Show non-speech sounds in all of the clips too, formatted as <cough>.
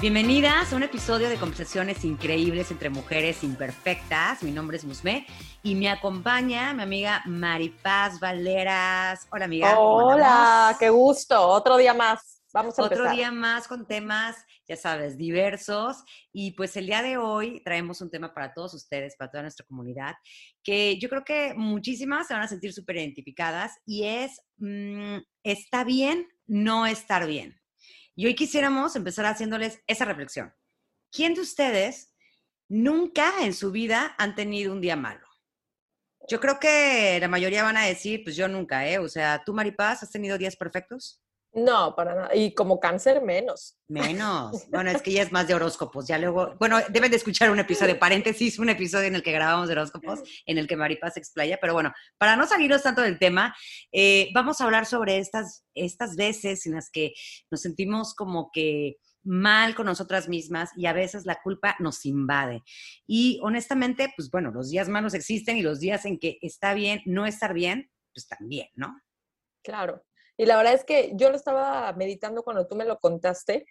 Bienvenidas a un episodio de conversaciones increíbles entre mujeres imperfectas. Mi nombre es Musme y me acompaña mi amiga Maripaz Valeras. Hola, amiga. Hola, qué gusto. Otro día más. Vamos a Otro día más con temas, ya sabes, diversos. Y pues el día de hoy traemos un tema para todos ustedes, para toda nuestra comunidad, que yo creo que muchísimas se van a sentir súper identificadas y es, mm, ¿está bien no estar bien? Y hoy quisiéramos empezar haciéndoles esa reflexión. ¿Quién de ustedes nunca en su vida han tenido un día malo? Yo creo que la mayoría van a decir, pues yo nunca, ¿eh? O sea, ¿tú, Maripaz, has tenido días perfectos? No, para nada. Y como cáncer, menos. Menos. Bueno, es que ya es más de <laughs> horóscopos. Ya luego, bueno, deben de escuchar un episodio, paréntesis, un episodio en el que grabamos horóscopos, en el que Maripaz explaya. Pero bueno, para no salirnos tanto del tema, eh, vamos a hablar sobre estas, estas veces en las que nos sentimos como que mal con nosotras mismas y a veces la culpa nos invade. Y honestamente, pues bueno, los días malos existen y los días en que está bien no estar bien, pues también, ¿no? Claro. Y la verdad es que yo lo estaba meditando cuando tú me lo contaste,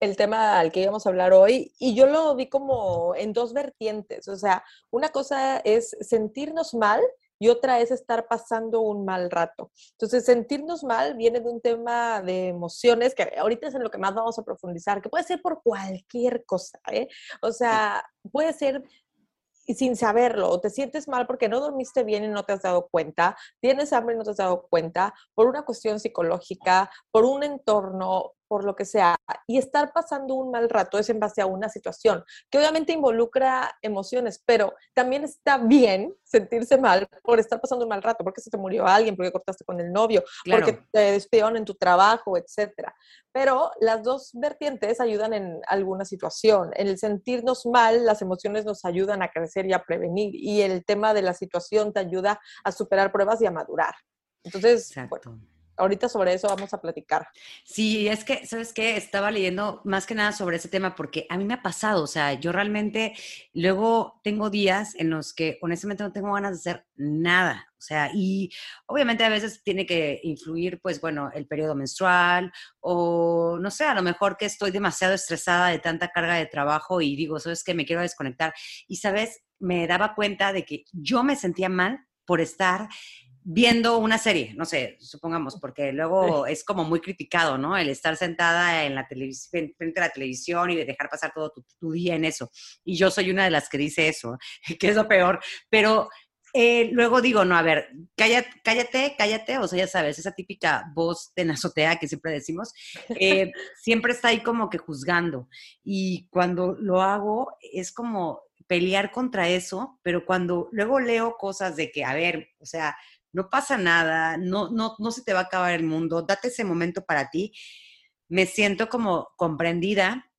el tema al que íbamos a hablar hoy, y yo lo vi como en dos vertientes. O sea, una cosa es sentirnos mal y otra es estar pasando un mal rato. Entonces, sentirnos mal viene de un tema de emociones que ahorita es en lo que más vamos a profundizar, que puede ser por cualquier cosa, ¿eh? O sea, puede ser sin saberlo, o te sientes mal porque no dormiste bien y no te has dado cuenta, tienes hambre y no te has dado cuenta, por una cuestión psicológica, por un entorno, por lo que sea, y estar pasando un mal rato es en base a una situación que obviamente involucra emociones, pero también está bien sentirse mal por estar pasando un mal rato, porque se te murió alguien, porque cortaste con el novio, porque te despidieron en tu trabajo, etcétera. Pero las dos vertientes ayudan en alguna situación. En el sentirnos mal, las emociones nos ayudan a crecer y a prevenir, y el tema de la situación te ayuda a superar pruebas y a madurar. Entonces, bueno, ahorita sobre eso vamos a platicar. Sí, es que, ¿sabes qué? Estaba leyendo más que nada sobre ese tema porque a mí me ha pasado, o sea, yo realmente luego tengo días en los que honestamente no tengo ganas de hacer nada, o sea, y obviamente a veces tiene que influir, pues bueno, el periodo menstrual o no sé, a lo mejor que estoy demasiado estresada de tanta carga de trabajo y digo, ¿sabes qué? Me quiero desconectar. Y, ¿sabes? Me daba cuenta de que yo me sentía mal por estar viendo una serie, no sé, supongamos, porque luego es como muy criticado, ¿no? El estar sentada en la televisión, frente a la televisión y de dejar pasar todo tu, día en eso. Y yo soy una de las que dice eso, <laughs> que es lo peor, pero eh, luego digo, no, a ver, cállate, cállate, cállate, o sea, ya sabes, esa típica voz de azotea que siempre decimos, eh, <laughs> siempre está ahí como que juzgando. Y cuando lo hago, es como pelear contra eso, pero cuando luego leo cosas de que, a ver, o sea, no pasa nada, no, no, no se te va a acabar el mundo, date ese momento para ti. Me siento como comprendida.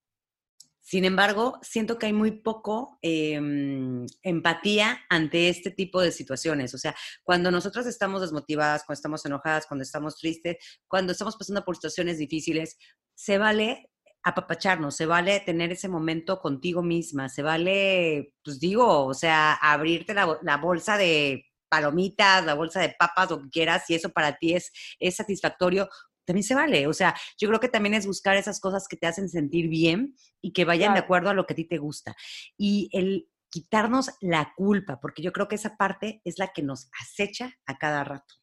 Sin embargo, siento que hay muy poco em, empatía ante este tipo de situaciones. O sea, cuando nosotros estamos desmotivadas, cuando estamos enojadas, cuando estamos tristes, cuando estamos pasando por situaciones difíciles, se vale apapacharnos, se vale tener ese momento contigo misma, se vale, pues digo, o sea, abrirte la bolsa de palomitas, la bolsa de papas, lo que quieras, si eso para ti es, es satisfactorio, también se vale. O sea, yo creo que también es buscar esas cosas que te hacen sentir bien y que vayan de acuerdo a lo que a ti te gusta. Y el quitarnos la culpa, porque yo creo que esa parte es la que nos acecha a cada rato.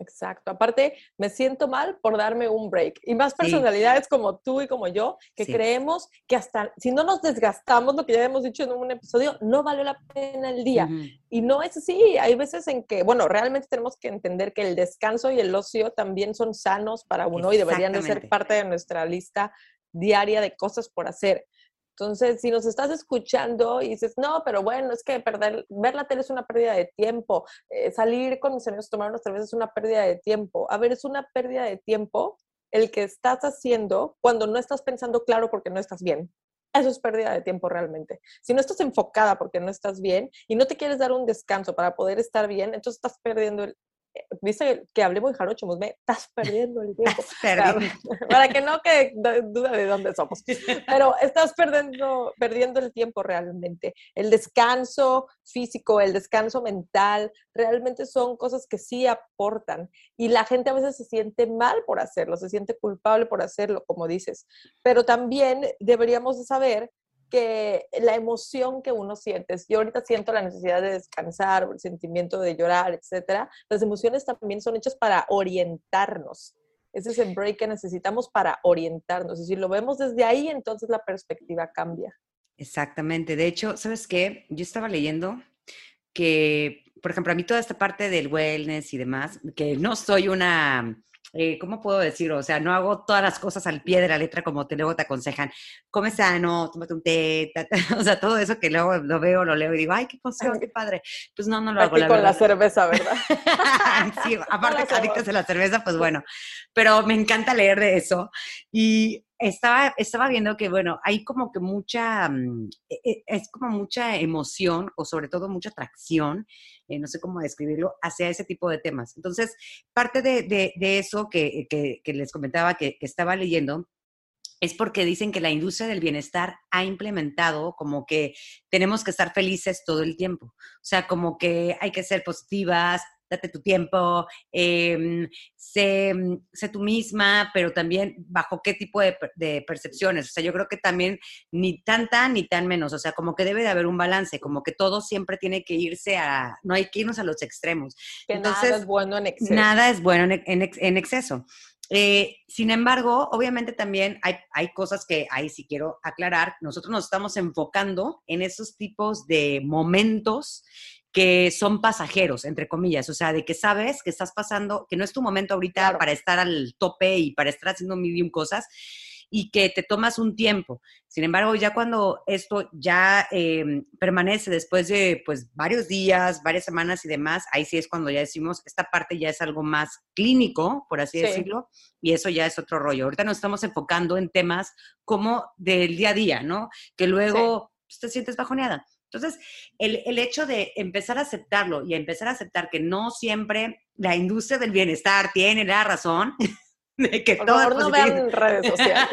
Exacto. Aparte, me siento mal por darme un break. Y más personalidades como tú y como yo, que creemos que hasta si no nos desgastamos, lo que ya hemos dicho en un episodio, no vale la pena el día. Y no es así. Hay veces en que, bueno, realmente tenemos que entender que el descanso y el ocio también son sanos para uno y deberían de ser parte de nuestra lista diaria de cosas por hacer. Entonces, si nos estás escuchando y dices, no, pero bueno, es que perder, ver la tele es una pérdida de tiempo, eh, salir con mis amigos a tomar unas cervezas es una pérdida de tiempo. A ver, es una pérdida de tiempo el que estás haciendo cuando no estás pensando claro porque no estás bien. Eso es pérdida de tiempo realmente. Si no estás enfocada porque no estás bien y no te quieres dar un descanso para poder estar bien, entonces estás perdiendo el, viste que hablé muy jarocho, me estás <laughs> perdiendo el tiempo. <laughs> Para, que no quede duda de dónde somos. Pero estás perdiendo, perdiendo el tiempo realmente. El descanso físico, el descanso mental, realmente son cosas que sí aportan. Y la gente a veces se siente mal por hacerlo, se siente culpable por hacerlo, como dices. Pero también deberíamos saber que la emoción que uno siente, yo ahorita siento la necesidad de descansar, el sentimiento de llorar, etcétera, las emociones también son hechas para orientarnos. Ese es el break que necesitamos para orientarnos. Y si lo vemos desde ahí, entonces la perspectiva cambia. Exactamente. De hecho, ¿sabes qué? Yo estaba leyendo que, por ejemplo, a mí toda esta parte del wellness y demás, que no soy una eh, ¿cómo puedo decirlo? O sea, no hago todas las cosas al pie de la letra como te, luego te aconsejan. Come sano, tómate un té, <laughs> o sea, todo eso que luego lo veo, lo leo y digo, ay, qué emoción, qué padre. Pues no, no lo hago. La con la cerveza, ¿verdad? <laughs> sí, <laughs> aparte adictos a la cerveza, pues bueno. Pero me encanta leer de eso. Y estaba, estaba viendo que, bueno, hay como que mucha, mm, e, e, es como mucha emoción o sobre todo mucha atracción, eh, no sé cómo describirlo, hacia ese tipo de temas. Entonces, parte de, de, eso que, que, que, les comentaba que, que estaba leyendo es porque dicen que la industria del bienestar ha implementado como que tenemos que estar felices todo el tiempo. O sea, como que hay que ser positivas, date tu tiempo, em, sé, sé, tú misma, pero también bajo qué tipo de, de, percepciones. O sea, yo creo que también ni tanta ni tan menos. O sea, como que debe de haber un balance, como que todo siempre tiene que irse a, no hay que irnos a los extremos. Que Entonces, nada es bueno en exceso. Nada es bueno en, en, en exceso. Eh, sin embargo, obviamente también hay, hay, cosas que ahí sí quiero aclarar. Nosotros nos estamos enfocando en esos tipos de momentos que son pasajeros, entre comillas, o sea, de que sabes que estás pasando, que no es tu momento ahorita para estar al tope y para estar haciendo mil cosas y que te tomas un tiempo. Sin embargo, ya cuando esto ya em, permanece después de pues varios días, varias semanas y demás, ahí sí es cuando ya decimos, esta parte ya es algo más clínico, por así decirlo, y eso ya es otro rollo. Ahorita nos estamos enfocando en temas como del día a día, ¿no? Que luego pues, te sientes bajoneada. Entonces, el, el, hecho de empezar a aceptarlo y empezar a aceptar que no siempre la industria del bienestar tiene la razón, <laughs> <laughs> de que Por favor, no vean redes <laughs> sociales.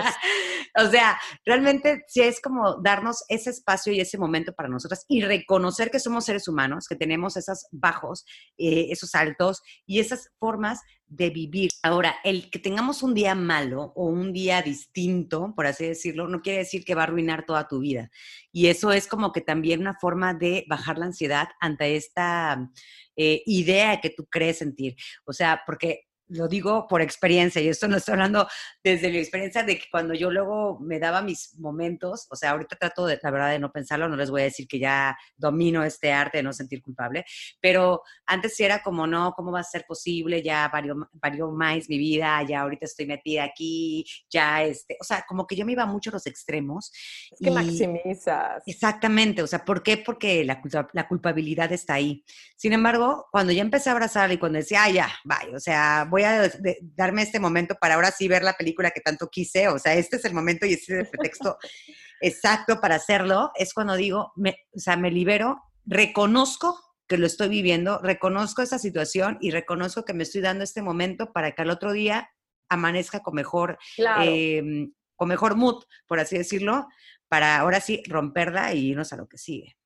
o sea, realmente sí es como darnos ese espacio y ese momento para nosotras y reconocer que somos seres humanos, que tenemos esos bajos, eh, esos altos y esas formas de vivir. Ahora, el que tengamos un día malo o un día distinto, por así decirlo, no quiere decir que va a arruinar toda tu vida. Y eso es como que también una forma de bajar la ansiedad ante esta eh, idea que tú crees sentir. O sea, porque lo digo por experiencia, y esto no estoy hablando desde mi experiencia de que cuando yo luego me daba mis momentos, o sea, ahorita trato de, la verdad, de no pensarlo, no les voy a decir que ya domino este arte de no sentir culpable, pero antes sí era como, no, ¿cómo va a ser posible? Ya varió, varió más mi vida, ya ahorita estoy metida aquí, ya este, o sea, como que yo me iba mucho a los extremos. Es que maximizas. Exactamente, o sea, ¿por qué? Porque la, la culpabilidad está ahí. Sin embargo, cuando ya empecé a abrazar y cuando decía, ah, ya, vaya, o sea, voy a darme este momento para ahora sí ver la película que tanto quise, o sea, este es el momento y este es el pretexto <laughs> exacto para hacerlo, es cuando digo, me, o sea, me libero, reconozco que lo estoy viviendo, reconozco esa situación y reconozco que me estoy dando este momento para que al otro día amanezca con mejor, em, con mejor mood, por así decirlo, para ahora sí romperla y irnos a lo que sigue.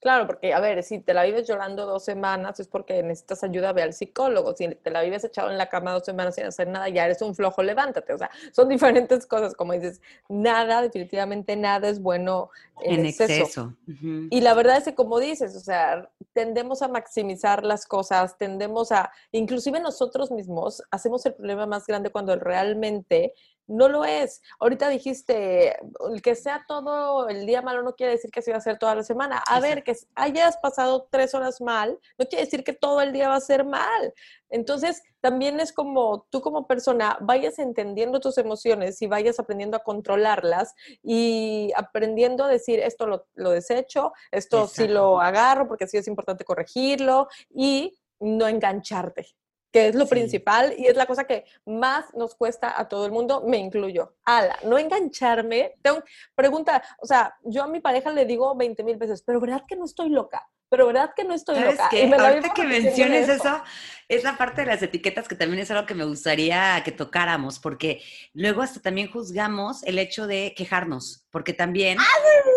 Claro, porque, a ver, si te la vives llorando dos semanas es porque necesitas ayuda, ve al psicólogo. Si te la vives echado en la cama dos semanas sin hacer nada, ya eres un flojo, levántate. O sea, son <laughs> diferentes cosas. Como dices, nada, definitivamente nada es bueno en, exceso. Y la verdad es que, como dices, o sea, tendemos a maximizar las cosas, tendemos a, inclusive nosotros mismos, hacemos el problema más grande cuando realmente no lo es. Ahorita dijiste, el que sea todo el día malo no quiere decir que se va a ser toda la semana. A ver, que hayas pasado tres horas mal, no quiere decir que todo el día va a ser mal. Entonces, también es como tú como persona vayas entendiendo tus emociones y vayas aprendiendo a controlarlas y aprendiendo a decir, esto lo, lo desecho, esto sí lo agarro porque sí es importante corregirlo y no engancharte que es lo principal y es la cosa que más nos cuesta a todo el mundo, me incluyo. Ala, no engancharme. Tengo, pregunta, o sea, yo a mi pareja le digo 20 mil veces, pero ¿verdad que no estoy loca? Pero ¿verdad que no estoy loca? Qué? Ahorita que menciones eso. es la parte de las etiquetas que también es algo que me gustaría que tocáramos, porque luego hasta también juzgamos el hecho de quejarnos, porque también ¡Ah,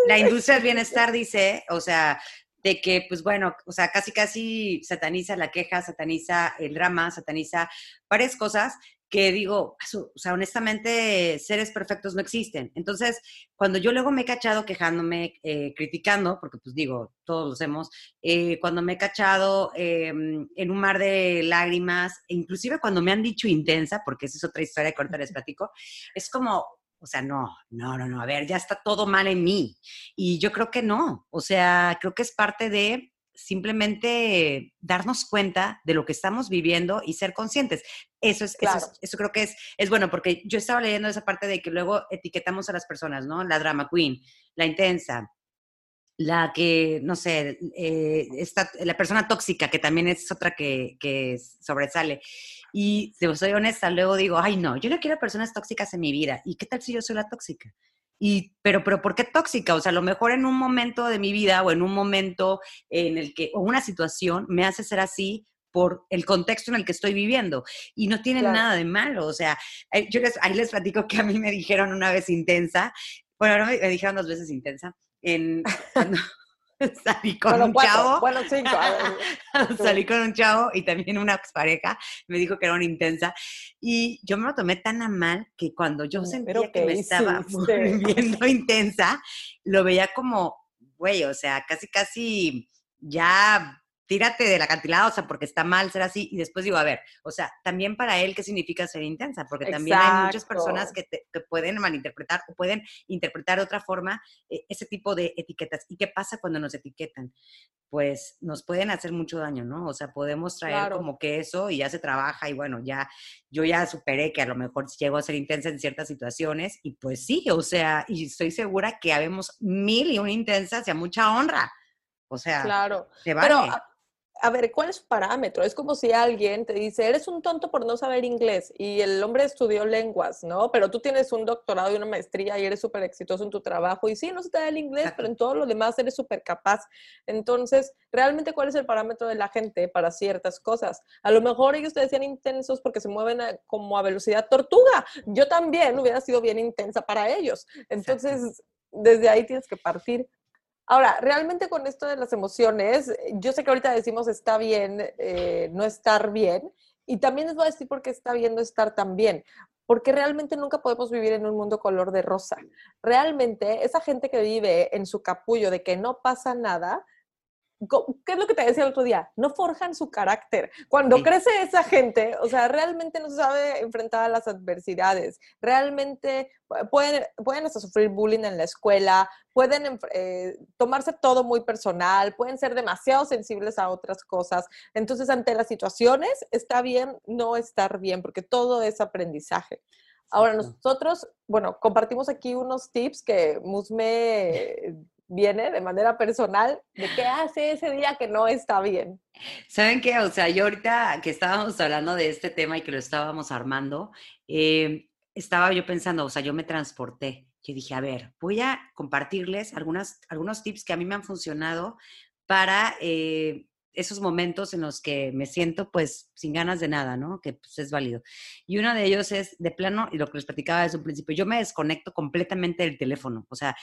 la industria del bienestar dice, o sea, de que, pues bueno, o sea, casi casi sataniza la queja, sataniza el drama, sataniza varias cosas que digo, o sea, honestamente, seres perfectos no existen. Entonces, cuando yo luego me he cachado quejándome, eh, criticando, porque pues digo, todos lo hacemos, eh, cuando me he cachado em, en un mar de lágrimas, e inclusive cuando me han dicho intensa, porque esa es otra historia que ahorita les <laughs> platico, es como, o sea, no, no, no, no, a ver, ya está todo mal en mí. Y yo creo que no, o sea, creo que es parte de simplemente darnos cuenta de lo que estamos viviendo y ser conscientes. Eso es, eso, eso, creo que es, es bueno, porque yo estaba leyendo esa parte de que luego etiquetamos a las personas, ¿no? La drama queen, la intensa, la que, no sé, eh, la persona tóxica, que también es otra que, que sobresale. Y si soy honesta, luego digo, ay, no, yo no quiero personas tóxicas en mi vida. ¿Y qué tal si yo soy la tóxica? Y, pero, pero, ¿por qué tóxica? O sea, a lo mejor en un momento de mi vida o en un momento en el que, o una situación me hace ser así por el contexto en el que estoy viviendo. Y no tiene nada de malo. O sea, eh, yo les, ahí les platico que a mí me dijeron una vez intensa, bueno, no me, dijeron dos veces intensa, en, <laughs> <laughs> salí con un chavo. Bueno, cinco. <laughs> salí con un chavo y también una expareja. Me dijo que era una intensa. Y yo me lo tomé tan a mal que cuando yo sentía que, me estaba volviendo intensa, lo veía como, güey, o sea, casi, casi ya tírate del acantilado, o sea, porque está mal ser así. Y después digo, a ver, o sea, también para él, ¿qué significa ser intensa? Porque también hay muchas personas que, pueden malinterpretar o pueden interpretar de otra forma eh, ese tipo de etiquetas. ¿Y qué pasa cuando nos etiquetan? Pues nos pueden hacer mucho daño, ¿no? O sea, podemos traer como que eso y ya se trabaja y bueno, ya yo ya superé que a lo mejor llego a ser intensa en ciertas situaciones y pues sí, o sea, y estoy segura que habemos mil y una intensas y a mucha honra. O sea, claro. Pero, a ver, ¿cuál es su parámetro? Es como si alguien te dice, eres un tonto por no saber inglés y el hombre estudió lenguas, ¿no? Pero tú tienes un doctorado y una maestría y eres súper exitoso en tu trabajo y sí, no se te da el inglés, pero en todo lo demás eres súper capaz. Entonces, ¿realmente cuál es el parámetro de la gente para ciertas cosas? A lo mejor ellos te decían intensos porque se mueven como a velocidad tortuga. Yo también hubiera sido bien intensa para ellos. Entonces, desde ahí tienes que partir. Ahora, realmente con esto de las emociones, yo sé que ahorita decimos está bien eh, no estar bien, y también les voy a decir por qué está bien no estar tan bien, porque realmente nunca podemos vivir en un mundo color de rosa. Realmente esa gente que vive en su capullo de que no pasa nada, ¿Qué es lo que te decía el otro día? No forjan su carácter. Cuando crece esa gente, o sea, realmente no se sabe enfrentar a las adversidades. Realmente pueden, pueden hasta sufrir bullying en la escuela, pueden eh, tomarse todo muy personal, pueden ser demasiado sensibles a otras cosas. Entonces, ante las situaciones, está bien no estar bien, porque todo es aprendizaje. Ahora, nosotros, bueno, compartimos aquí unos tips que Musme viene de manera personal de qué hace ese día que no está bien. ¿Saben qué? O sea, yo ahorita que estábamos hablando de este tema y que lo estábamos armando, eh, estaba yo pensando, o sea, yo me transporté. Yo dije, a ver, voy a compartirles algunas, algunos tips que a mí me han funcionado para eh, esos momentos en los que me siento pues sin ganas de nada, ¿no? Que pues es válido. Y uno de ellos es de plano, y lo que les platicaba desde un principio, yo me desconecto completamente del teléfono. O sea,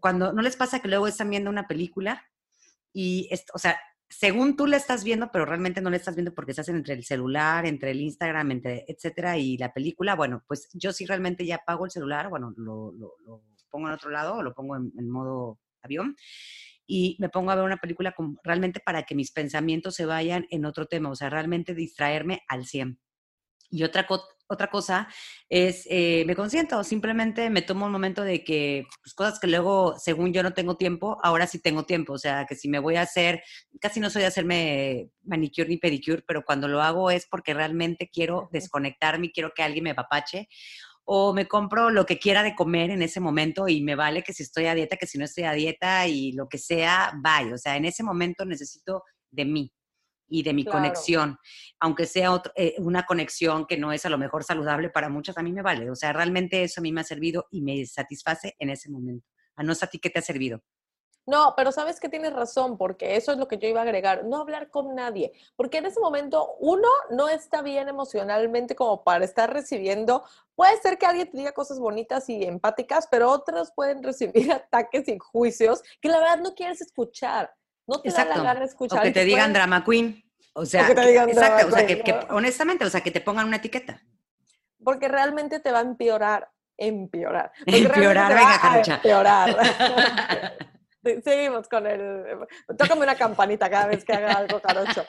cuando no les pasa que luego están viendo una película y, o sea, según tú la estás viendo, pero realmente no la estás viendo porque estás entre el celular, entre el Instagram, entre etcétera, y la película, bueno, pues yo sí realmente ya apago el celular, bueno, lo, pongo en otro lado o lo pongo en modo avión y me pongo a ver una película realmente para que mis pensamientos se vayan en otro tema, o sea, realmente distraerme al 100. Y otra, otra cosa es, eh, me consiento, simplemente me tomo un momento de que pues, cosas que luego, según yo no tengo tiempo, ahora sí tengo tiempo. O sea, que si me voy a hacer, casi no soy de hacerme manicure ni pedicure, pero cuando lo hago es porque realmente quiero desconectarme y quiero que alguien me papache o me compro lo que quiera de comer en ese momento y me vale que si estoy a dieta, que si no estoy a dieta y lo que sea, bye. O sea, en ese momento necesito de mí y de mi conexión, aunque sea eh, una conexión que no es a lo mejor saludable para muchas, a mí me vale. O sea, realmente eso a mí me ha servido y me satisface en ese momento. A no sé a ti qué te ha servido. No, pero sabes que tienes razón, porque eso es lo que yo iba a agregar, no hablar con nadie, porque en ese momento uno no está bien emocionalmente como para estar recibiendo, puede ser que alguien te diga cosas bonitas y empáticas, pero otros pueden <laughs> recibir ataques y juicios que la verdad no quieres escuchar, no te da la gana escuchar. O que te digan drama queen, o sea, exacto, o sea, que, honestamente, o sea, que te pongan una etiqueta. Porque realmente te va a empeorar, empeorar. <laughs> Empeorar, venga, Empeorar. <laughs> Seguimos con el... Tócame una campanita cada vez que haga algo carocho.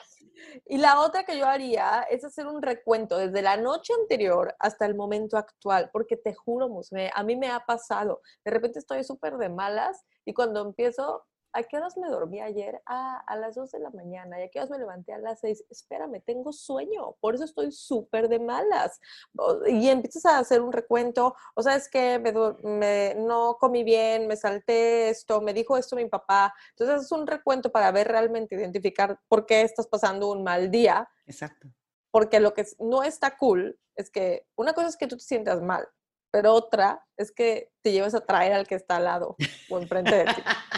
Y la otra que yo haría es hacer un recuento desde la noche anterior hasta el momento actual, porque te juro, a mí me ha pasado. De repente estoy súper de malas y cuando empiezo ¿a qué horas me dormí ayer? Ah, a las 2 de la mañana. ¿Y a qué horas me levanté a las 6? Espérame, tengo sueño, por eso estoy súper de malas. Y empiezas a hacer un recuento, o sea, es que me, no comí bien, me salté esto, me dijo esto mi papá. Entonces es un recuento para ver realmente, identificar por qué estás pasando un mal día. Exacto. Porque lo que no está cool es que una cosa es que tú te sientas mal, pero otra es que te llevas a traer al que está al lado o enfrente de ti. <laughs>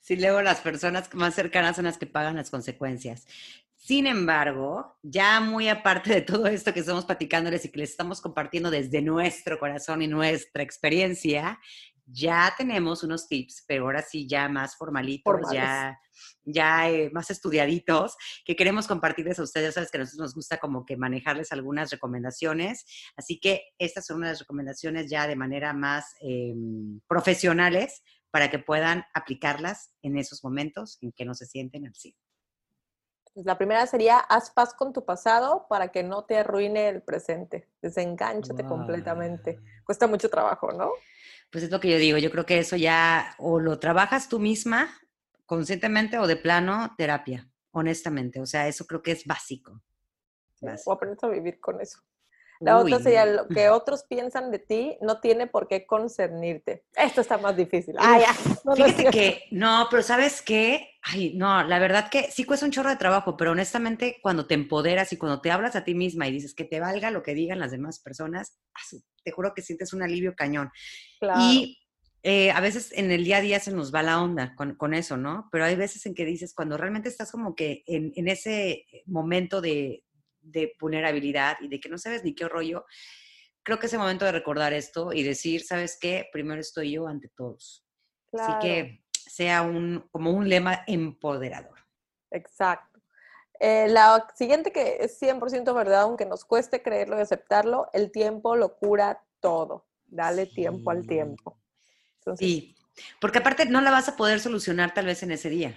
Sí, luego las personas más cercanas son las que pagan las consecuencias. Sin embargo, ya muy aparte de todo esto que estamos platicándoles y que les estamos compartiendo desde nuestro corazón y nuestra experiencia, ya tenemos unos tips, pero ahora sí ya más formalitos, ya, ya eh, más estudiaditos, que queremos compartirles a ustedes. Sabes que a nosotros nos gusta como que manejarles algunas recomendaciones. Así que estas son unas recomendaciones ya de manera más em, profesionales para que puedan aplicarlas en esos momentos en que no se sienten así. Pues la primera sería, haz paz con tu pasado para que no te arruine el presente. Desenganchate completamente. Cuesta mucho trabajo, ¿no? Pues es lo que yo digo. Yo creo que eso ya o lo trabajas tú misma conscientemente o de plano terapia, honestamente. O sea, eso creo que es básico. básico. O aprendes a vivir con eso. La otra sería lo que otros piensan de ti no tiene por qué concernirte. Esto está más difícil. Ah, Fíjate que, no, pero ¿sabes qué? Ay, no, la verdad que sí cuesta un chorro de trabajo, pero honestamente cuando te empoderas y cuando te hablas a ti misma y dices que te valga lo que digan las demás personas, te juro que sientes un alivio cañón. Y eh, a veces en el día a día se nos va la onda con, eso, ¿no? Pero hay veces en que dices, cuando realmente estás como que en ese momento de, de vulnerabilidad y de que no sabes ni qué rollo, creo que es el momento de recordar esto y decir, ¿sabes qué? Primero estoy yo ante todos. Así que sea un, como un lema empoderador. Exacto. Eh, la siguiente que es 100% verdad, aunque nos cueste creerlo y aceptarlo, el tiempo lo cura todo. Dale tiempo al tiempo. sí, porque aparte no la vas a poder solucionar tal vez en ese día.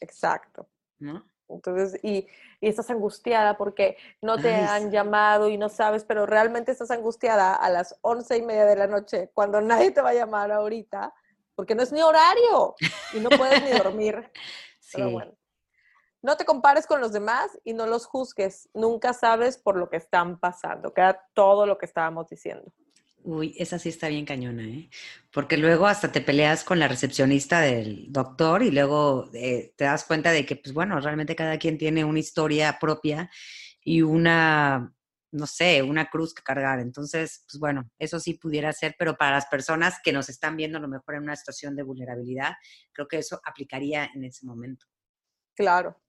Exacto. ¿No? Entonces, y, estás angustiada porque no te han llamado y no sabes, pero realmente estás angustiada a las once y media de la noche cuando <laughs> nadie te va a llamar ahorita, porque no es ni horario y no puedes ni dormir. <laughs> Pero bueno. No te compares con los demás y no los juzgues. Nunca sabes por lo que están pasando. Queda todo lo que estábamos diciendo. Uy, esa sí está bien cañona, ¿eh? Porque luego hasta te peleas con la recepcionista del doctor y luego eh, te das cuenta de que, pues bueno, realmente cada quien tiene una historia propia y una, no sé, una cruz que cargar. Entonces, pues bueno, eso sí pudiera ser, pero para las personas que nos están viendo a lo mejor en una situación de vulnerabilidad, creo que eso aplicaría en ese momento. Claro,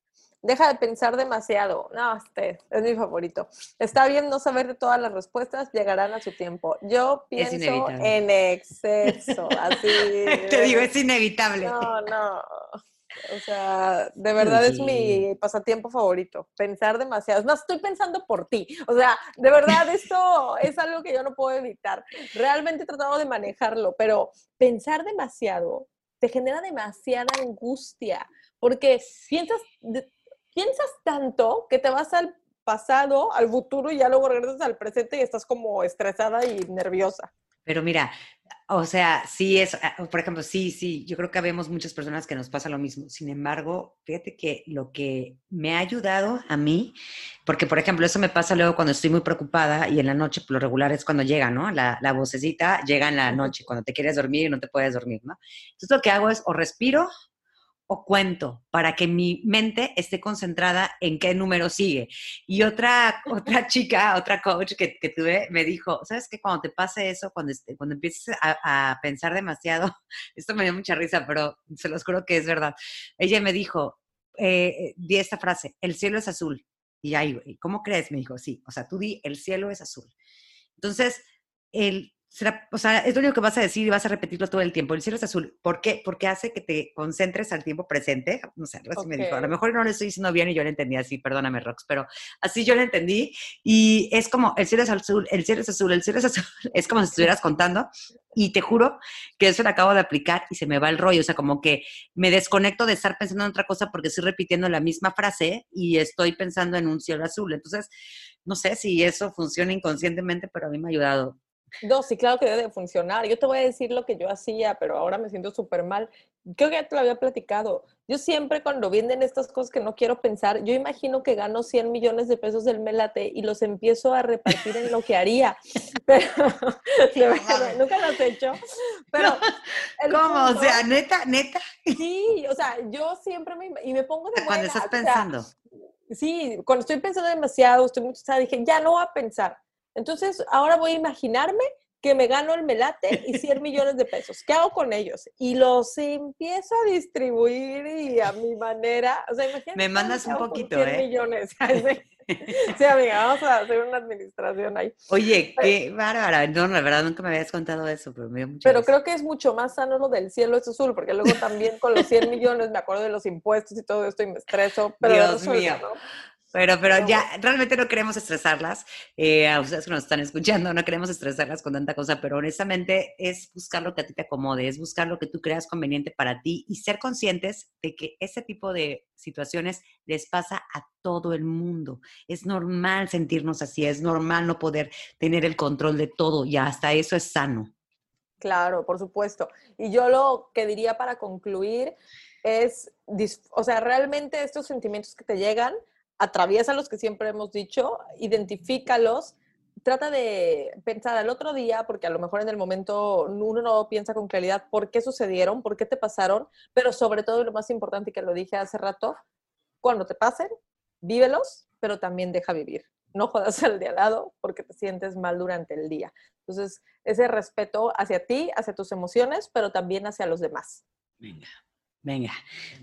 Deja de pensar demasiado. No, este es mi favorito. Está bien no saber de todas las respuestas, llegarán a su tiempo. Yo pienso en exceso, así. <laughs> Te digo, es inevitable. No, no. O sea, de verdad es mi pasatiempo favorito, pensar demasiado. No, estoy pensando por ti. O sea, de verdad esto es algo que yo no puedo evitar. Realmente he tratado de manejarlo, pero pensar demasiado te genera demasiada angustia, porque piensas piensas tanto que te vas al pasado al futuro y ya luego regresas al presente y estás como estresada y nerviosa. Pero mira, o sea, sí es, ah, por ejemplo, sí, sí, yo creo que vemos muchas personas que nos pasa lo mismo. Sin embargo, fíjate que lo que me ha ayudado a mí, porque por ejemplo, eso me pasa luego cuando estoy muy preocupada y en la noche, por lo regular es cuando llega, ¿no? La, la vocecita llega en la noche, cuando te quieres dormir y no te puedes dormir, ¿no? Entonces lo que hago es o respiro o cuento para que mi mente esté concentrada en qué número sigue. Y otra, otra chica, otra coach que, que tuve, me dijo, ¿sabes qué? Cuando te pase eso, cuando, este, cuando empieces a, pensar demasiado, <laughs> esto me dio mucha risa, pero se los juro que es verdad. Ella me dijo, eh, di esta frase, el cielo es azul. Y ahí, ¿cómo crees? Me dijo, sí, o sea, tú di, el cielo es azul. Entonces, el, o sea, es lo único que vas a decir y vas a repetirlo todo el tiempo. El cielo es azul. ¿Por qué? Porque hace que te concentres al tiempo presente. No sé, así me dijo. A lo mejor no lo estoy diciendo bien y yo lo entendí así, perdóname, Rox, pero así yo lo entendí. Y es como, el cielo es azul, el cielo es azul, el cielo es azul. <laughs> Es como si estuvieras contando. Y te juro que eso lo acabo de aplicar y se me va el rollo. O sea, como que me desconecto de estar pensando en otra cosa porque estoy repitiendo la misma frase y estoy pensando en un cielo azul. Entonces, no sé si eso funciona inconscientemente, pero a mí me ha ayudado. No, sí, claro que debe de funcionar. Yo te voy a decir lo que yo hacía, pero ahora me siento súper mal. Creo que ya te lo había platicado. Yo siempre cuando vienen estas cosas que no quiero pensar, yo imagino que gano 100 millones de pesos del melate y los empiezo a repartir en lo que haría. <laughs> <laughs> Pero, nunca lo has hecho. Pero, <laughs> ¿Cómo? o sea, neta, neta. Sí, o sea, yo siempre me, y me pongo de Cuando estás pensando. sí, cuando estoy pensando demasiado, estoy muy dije, ya no voy a pensar entonces, ahora voy a imaginarme que me gano el melate y <laughs> 100 millones de pesos. ¿Qué hago con ellos? Y los empiezo a distribuir y a mi manera. O sea, imagínate. Me mandas un poquito, 100 ¿eh? millones. <laughs> sí, amiga, vamos a hacer una administración ahí. Oye, qué bárbara. No, la verdad nunca me habías contado eso, pero me dio mucho Pero creo que es mucho más sano lo del cielo es azul, porque luego también con los 100 millones me acuerdo de los impuestos y todo esto y me estreso. Pero Dios mío. Pero, pero ya realmente no queremos estresarlas. Eh, a ustedes que nos están escuchando, no queremos estresarlas con tanta cosa, pero honestamente es buscar lo que a ti te acomode, es buscar lo que tú creas conveniente para ti y ser conscientes de que ese tipo de situaciones les pasa a todo el mundo. Es normal sentirnos así, es normal no poder tener el control de todo y hasta eso es sano. Claro, por supuesto. Y yo lo que diría para concluir es, o sea, realmente estos sentimientos que te llegan, atraviesa los que siempre hemos dicho, identifícalos, trata de pensar al otro día, porque a lo mejor en el momento uno no piensa con claridad por qué sucedieron, por qué te pasaron, pero sobre todo lo más importante que lo dije hace rato, cuando te pasen, vívelos, pero también deja vivir. No jodas <laughs> al de al lado porque te sientes mal durante el día. Entonces, ese respeto hacia ti, hacia tus emociones, pero también hacia los demás. Venga. Venga,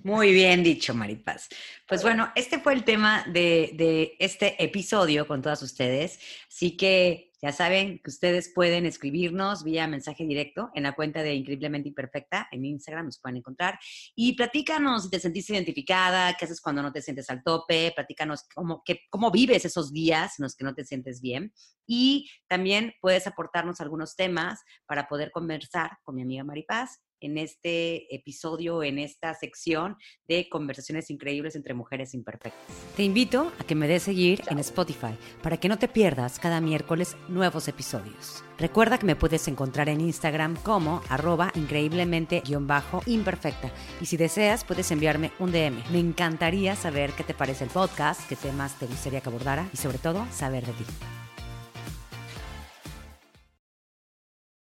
muy bien dicho, Maripaz. Pues bueno, este fue el tema de, este episodio con todas ustedes. Así que ya saben que ustedes pueden escribirnos vía mensaje directo en la cuenta de Increíblemente Imperfecta en Instagram, nos pueden encontrar. Y platícanos si te sentiste identificada, qué haces cuando no te sientes al tope, platícanos cómo, cómo vives esos días en los que no te sientes bien. Y también puedes aportarnos algunos temas para poder conversar con mi amiga Maripaz en este episodio, en esta sección de conversaciones increíbles entre mujeres imperfectas. Te invito a que me des seguir en Spotify para que no te pierdas cada miércoles nuevos episodios. Recuerda que me puedes encontrar en Instagram como arroba increíblemente-imperfecta y si deseas puedes enviarme un DM. Me encantaría saber qué te parece el podcast, qué temas te gustaría que abordara y sobre todo saber de ti.